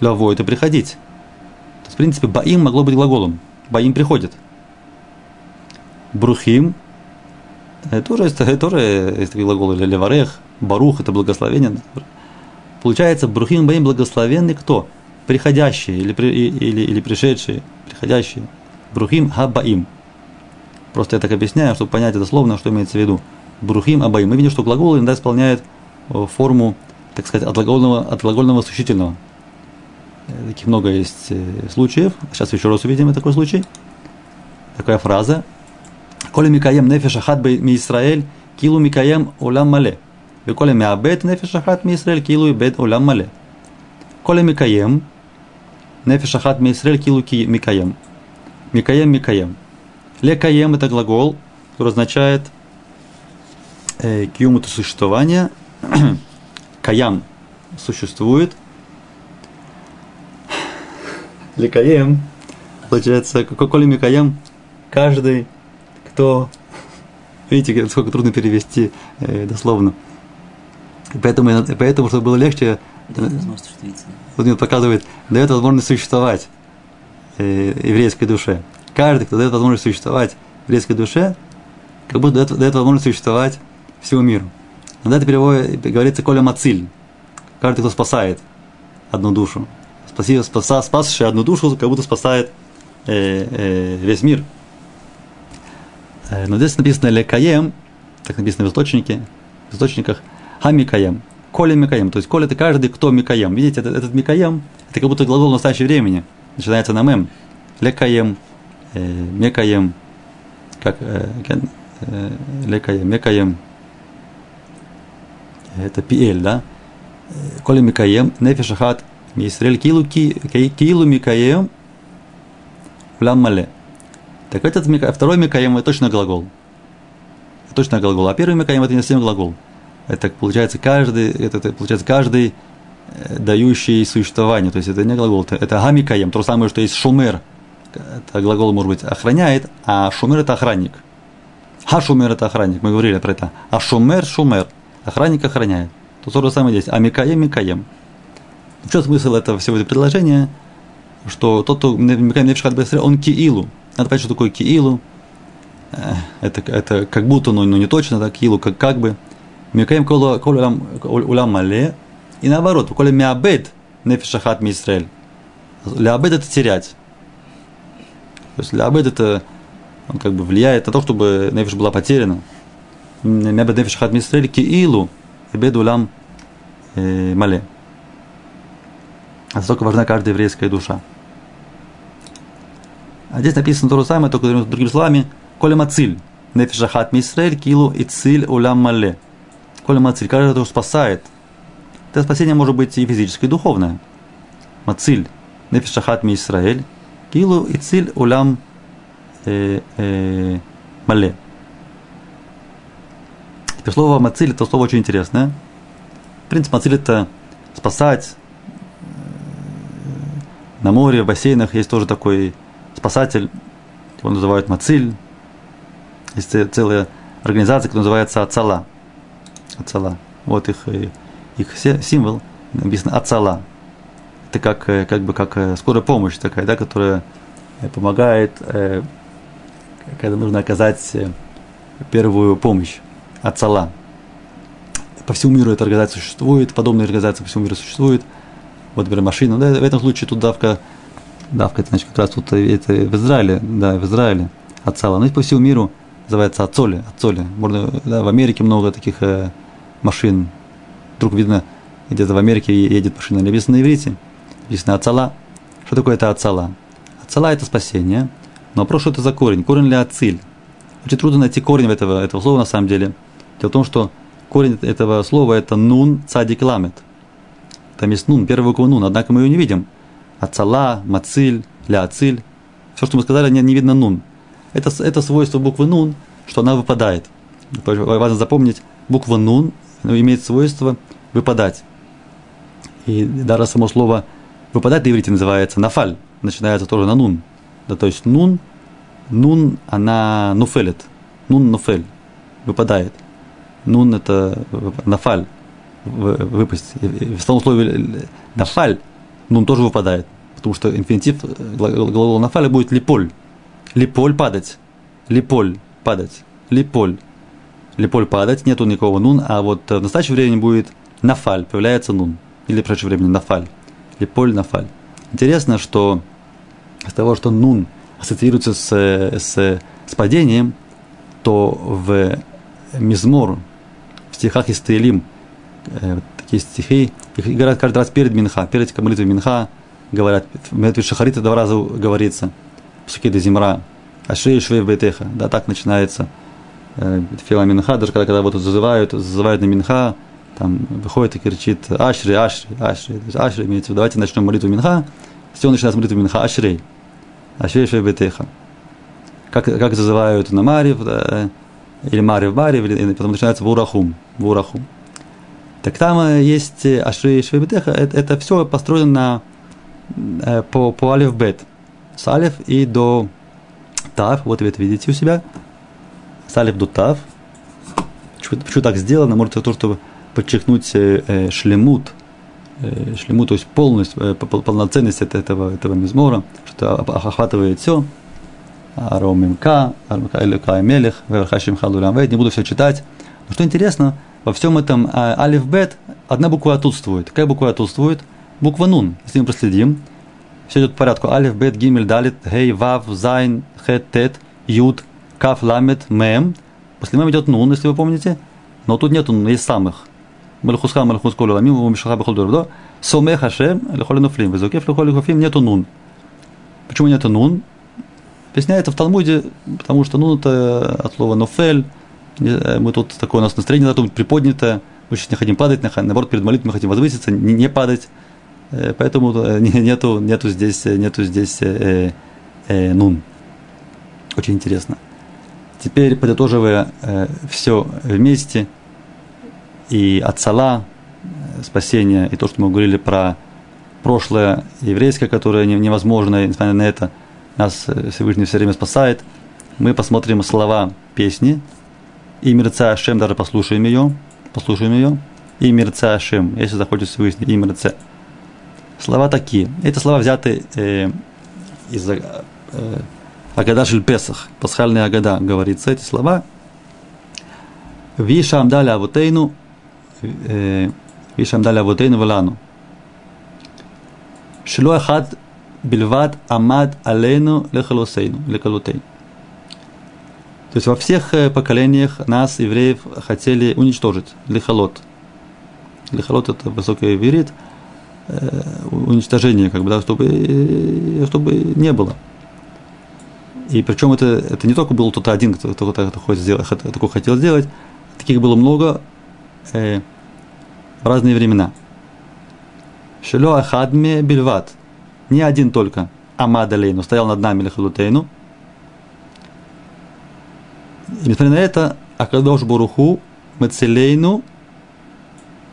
Лаво – это приходить. То есть, в принципе, Баим могло быть глаголом. Баим приходит. Брухим это тоже, это тоже есть такие глаголы. Леварех, Барух – это благословение. Получается, Брухим Баим благословенный кто? Приходящие или, или, или пришедшие, приходящие. Брухим Хабаим. Просто я так объясняю, чтобы понять это словно, что имеется в виду. Брухим обоим. Мы видим, что глагол иногда исполняет э, форму, так сказать, от глагольного, от глагольного сущительного. Э, таких много есть э, случаев. Сейчас еще раз увидим такой случай. Такая фраза. Коли микаем нефиш ахат ми Исраэль, килу микаем улам мале. Коли миабет нефиш ахат ми Исраэль, килу и бет улам мале. Коли микаем нефиш ахат ми Исраэль, килу ки микаем. Микаем микаем. Лекаем – это глагол, который означает э, киум – это существование, каям – существует. Лекаем – получается, коли Микаем – каждый, кто… Видите, сколько трудно перевести э, дословно – поэтому, поэтому, чтобы было легче, вот он показывает, дает возможность существовать э, еврейской душе. Каждый, кто дает возможность существовать еврейской душе, как будто дает, дает возможность существовать всему миру. Иногда это переводит, говорится Коля Мациль. Каждый, кто спасает одну душу. Спаси, спаса, спасший одну душу, как будто спасает э, э, весь мир. Э, но здесь написано Лекаем, так написано в источнике, в источниках – Хамикаем. Коля Микаем. То есть Коля это каждый, кто Микаем. Видите, этот, этот Микаем, это как будто глагол в настоящее времени. Начинается на мем. Лекаем, Мекаем. Как э, э, Лекаем, Мекаем. Это Пиэль, да? Коля Микаем, Нефишахат, Мисраэль Килу, Килу Микаем, Улам Мале. Так этот второй Микаем это точно глагол. Точно глагол. А первый Микаем это не совсем глагол это получается каждый, это, это получается каждый э, дающий существование. То есть это не глагол, это, это гамикаем, то же самое, что есть шумер. Это глагол, может быть, охраняет, а шумер это охранник. А шумер это охранник, мы говорили про это. А шумер, шумер. Охранник охраняет. То то же самое здесь. А микаем, микаем. В чем смысл этого всего этого предложения? Что тот, кто микаем нефшхат он киилу. Надо понять, что такое киилу. Э, это, это как будто, но, но не точно, так, киилу, как, как бы. Микаем кол улам мале. И наоборот, коли миабед нефишахат ми Исраэль. Лябед это терять. То есть лябед это он как бы влияет на то, чтобы нефиш была потеряна. Миабед нефишахат ми Исраэль киилу эбед улам мале. Настолько важна каждая еврейская душа. А здесь написано то же самое, только другими словами. Коля мациль. Нефишахат ми Исраэль килу и циль улам мале. Коля Мациль, каждый, кто спасает. Это спасение может быть и физическое, и духовное. Мациль, ми Исраэль, Килу и Циль Улам э, э, Мале. Теперь слово Мациль это слово очень интересное. В принципе, Мациль это спасать. На море, в бассейнах есть тоже такой спасатель, его называют Мациль. Есть целая организация, которая называется Ацала – Ацала. Вот их, э, их символ, написано Ацала. Это как, э, как бы как э, скорая помощь такая, да, которая помогает, когда нужно оказать первую помощь. Ацала. По всему миру эта организация существует, подобные организации по всему миру существуют. Вот, например, машина. Да, в этом случае тут давка, давка, это значит как раз тут это в Израиле, да, в Израиле. Ацала. Но по всему миру называется Ацоли. Ацоли. Можно, да, в Америке много таких машин. Вдруг видно, где-то в Америке едет машина, написано на иврите, написано Ацала. Что такое это Ацала? Ацала – это спасение, но вопрос, что это за корень? Корень ли Ациль? Очень трудно найти корень этого, этого слова на самом деле. Дело в том, что Корень этого слова это нун цадик ламет. Там есть нун, первая буква нун, однако мы ее не видим. Ацала, мациль, ляциль. Все, что мы сказали, не, не видно нун. Это, это свойство буквы нун, что она выпадает. Важно запомнить, буква нун ну, имеет свойство выпадать. И даже само слово выпадать на иврите называется нафаль, начинается тоже на нун. Да, то есть нун, нун, она нуфелит, нун нуфель, выпадает. Нун это нафаль, выпасть. в самом слове нафаль нун тоже выпадает, потому что инфинитив глагола нафаля будет липоль. Липоль падать, липоль падать, липоль. Липоль падать, нету никакого нун, а вот в настоящее время будет нафаль, появляется нун. Или в прошлое время нафаль. Липоль, нафаль. Интересно, что из того, что нун ассоциируется с, с, с падением, то в Мизмор, в стихах из Таилим, э, такие стихи, их говорят каждый раз перед Минха, перед молитвой Минха, говорят, в молитве Шахарита два раза говорится, в Сукеде Зимра, Ашрей Швей Бетеха, да, так начинается э, Фила Минха, даже когда, когда вот зазывают, зазывают на Минха, там выходит и кричит Ашри, Ашри, Ашри, Ашри, имеется в виду, давайте начнем молитву Минха, с чего начинается молитва Минха? Ашрей, Ашрей Швей Бетеха. Как, как зазывают на Марив, или Марив Марив, или потом начинается Вурахум, Вурахум. Так там э, есть Ашри и Швебетеха, это, это все построено на, э, по, по Алиф Бет. С Алиф и до Тав, вот вы это видите у себя. С Алиф до Тав. Почему, почему так сделано? Может, то, чтобы подчеркнуть э, э, шлемут, э, шлемут, то есть полность, э, полноценность этого, этого мизмора, что охватывает все. ארוממך אלוהי המלך ואברכה שמך לעולם Не буду все читать. Но что интересно, во всем этом а, алиф бет одна буква отсутствует. Какая буква отсутствует? Буква нун. Если мы проследим, все идет по порядку. Алиф, бет, гимель, далит, гей, вав, зайн, хет, тет, ют, каф, ламет, мем. После мем идет нун, если вы помните. Но тут нету, есть самех. מלכותך מלכות כל עולמים וממשלתך בכל דור ודור. סומך השם לכל הנופלים. וזוקף לכל הכפופים, нету нун. Почему нету нун? Объясняется в Талмуде, потому что нун это от слова нофель, Э, мы тут такое у нас настроение должно быть приподнятое, мы сейчас не хотим падать, наоборот, перед молитвой мы хотим возвыситься, не, не падать. Поэтому нету, нету здесь, нету здесь э, э, нун. Очень интересно. Теперь, подытоживая э, все вместе, и отцала, спасение, и то, что мы говорили про прошлое еврейское, которое невозможно, несмотря на это, нас Всевышний все время спасает, мы посмотрим слова песни, и мерца Ашем, даже послушаем ее, послушаем ее, и мерца Ашем, если захочется выяснить, и мерца. Слова такие. Эти слова взяты э, из э, Агада Песах, пасхальная Агада, говорится эти слова. Вишам дали авутейну, э, Вишам дали авутейну велану. Шло ахад бельват амад алейну лехалусейну, лехалутейну. То есть во всех э, поколениях нас, евреев, хотели уничтожить. Лихолот. Лихолот это высокий верит, э, уничтожение, как бы, да, чтобы, э, чтобы не было. И причем это, это не только был тот один, кто, кто такое, сделать, такое хотел сделать, таких было много э, разные времена. Шело Ахадме Бельват. Не один только. Амадалейну стоял над нами Лехалутейну – и несмотря на это, Акадош Буруху Мецелейну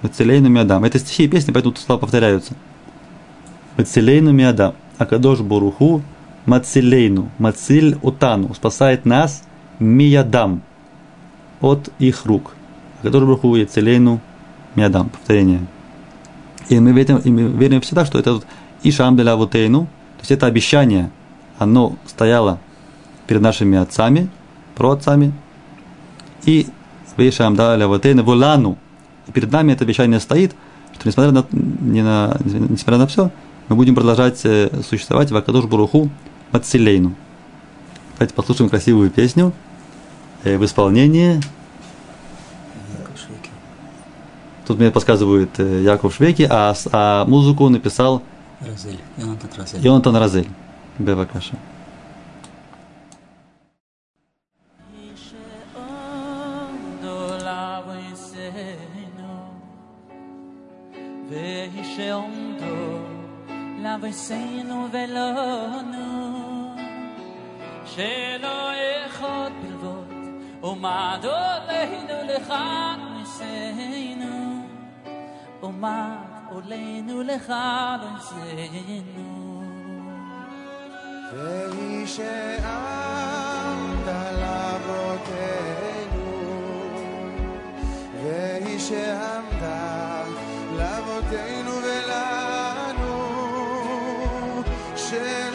Мецелейну Миадам. Это стихи и песни, поэтому слова повторяются. Мецелейну Миадам. Акадош Буруху Мацилейну. Мациль Утану. Спасает нас Миядам. От их рук. Акадош Буруху Яцелейну Миадам. Повторение. И мы верим, и мы верим всегда, что это вот Ишам Деля Вутейну, то есть это обещание, оно стояло перед нашими отцами – про отцами. И Вейшам дали Ватейна Вулану. И перед нами это обещание стоит, что несмотря на, не на, несмотря на все, мы будем продолжать э, существовать в Акадуш Буруху Мацилейну. Давайте послушаем красивую песню э, в исполнении. Тут мне подсказывает э, Яков Швеки, а, а музыку написал Розель. Йонатан Розель. Бевакаша. שעומדו ולא נו שלא איכות בלבות ומעדו בינו לכאן ניסינו אומר עולנו לך בנשנו. והיא שעמת על אבותינו, והיא שעמדה לאבותינו ולנו, של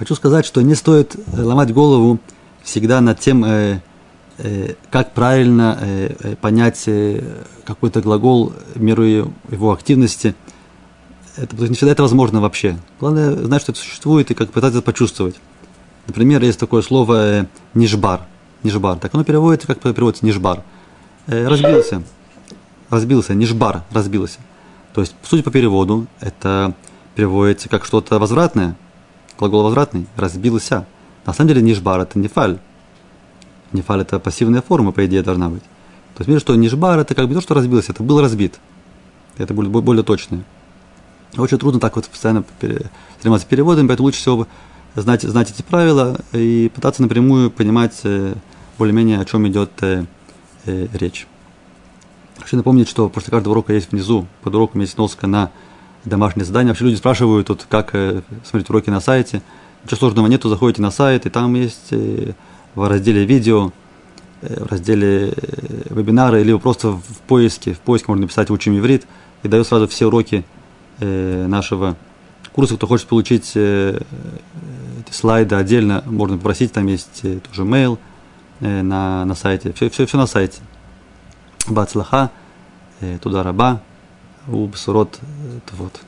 Хочу сказать, что не стоит э, ломать голову всегда над тем, э, э, как правильно э, э, понять э, какой-то глагол меру его- активности. Это, не всегда это возможно вообще. Главное знать, что это существует и как пытаться это почувствовать. Например, есть такое слово нишбар. Нишбар. Так оно переводится, как переводится нишбар. Э, разбился. Разбился. Нишбар. Разбился. То есть, судя по переводу, это переводится как что-то возвратное, глагол возвратный, разбился. На самом деле нишбар это нефаль. Нефаль это пассивная форма, по идее, должна быть. То есть, видишь, что нишбар это как бы то, что разбился, это был разбит. Это будет бо- более точное. Очень трудно так вот постоянно заниматься переводом, поэтому лучше всего знать, знать эти правила и пытаться напрямую понимать э, более-менее, о чем идет э, э, речь. Хочу напомнить, что после каждого урока есть внизу, под уроком есть сноска на домашнее задание. Вообще люди спрашивают, вот, как э, смотреть уроки на сайте. Ничего сложного нету, заходите на сайт, и там есть э, в разделе видео, э, в разделе вебинары, или просто в поиске, в поиске можно написать «Учим иврит», и дает сразу все уроки нашего курса. Кто хочет получить эти слайды отдельно, можно попросить, там есть тоже mail на, на сайте. Все, все, все на сайте. Бацлаха, туда раба, у вот.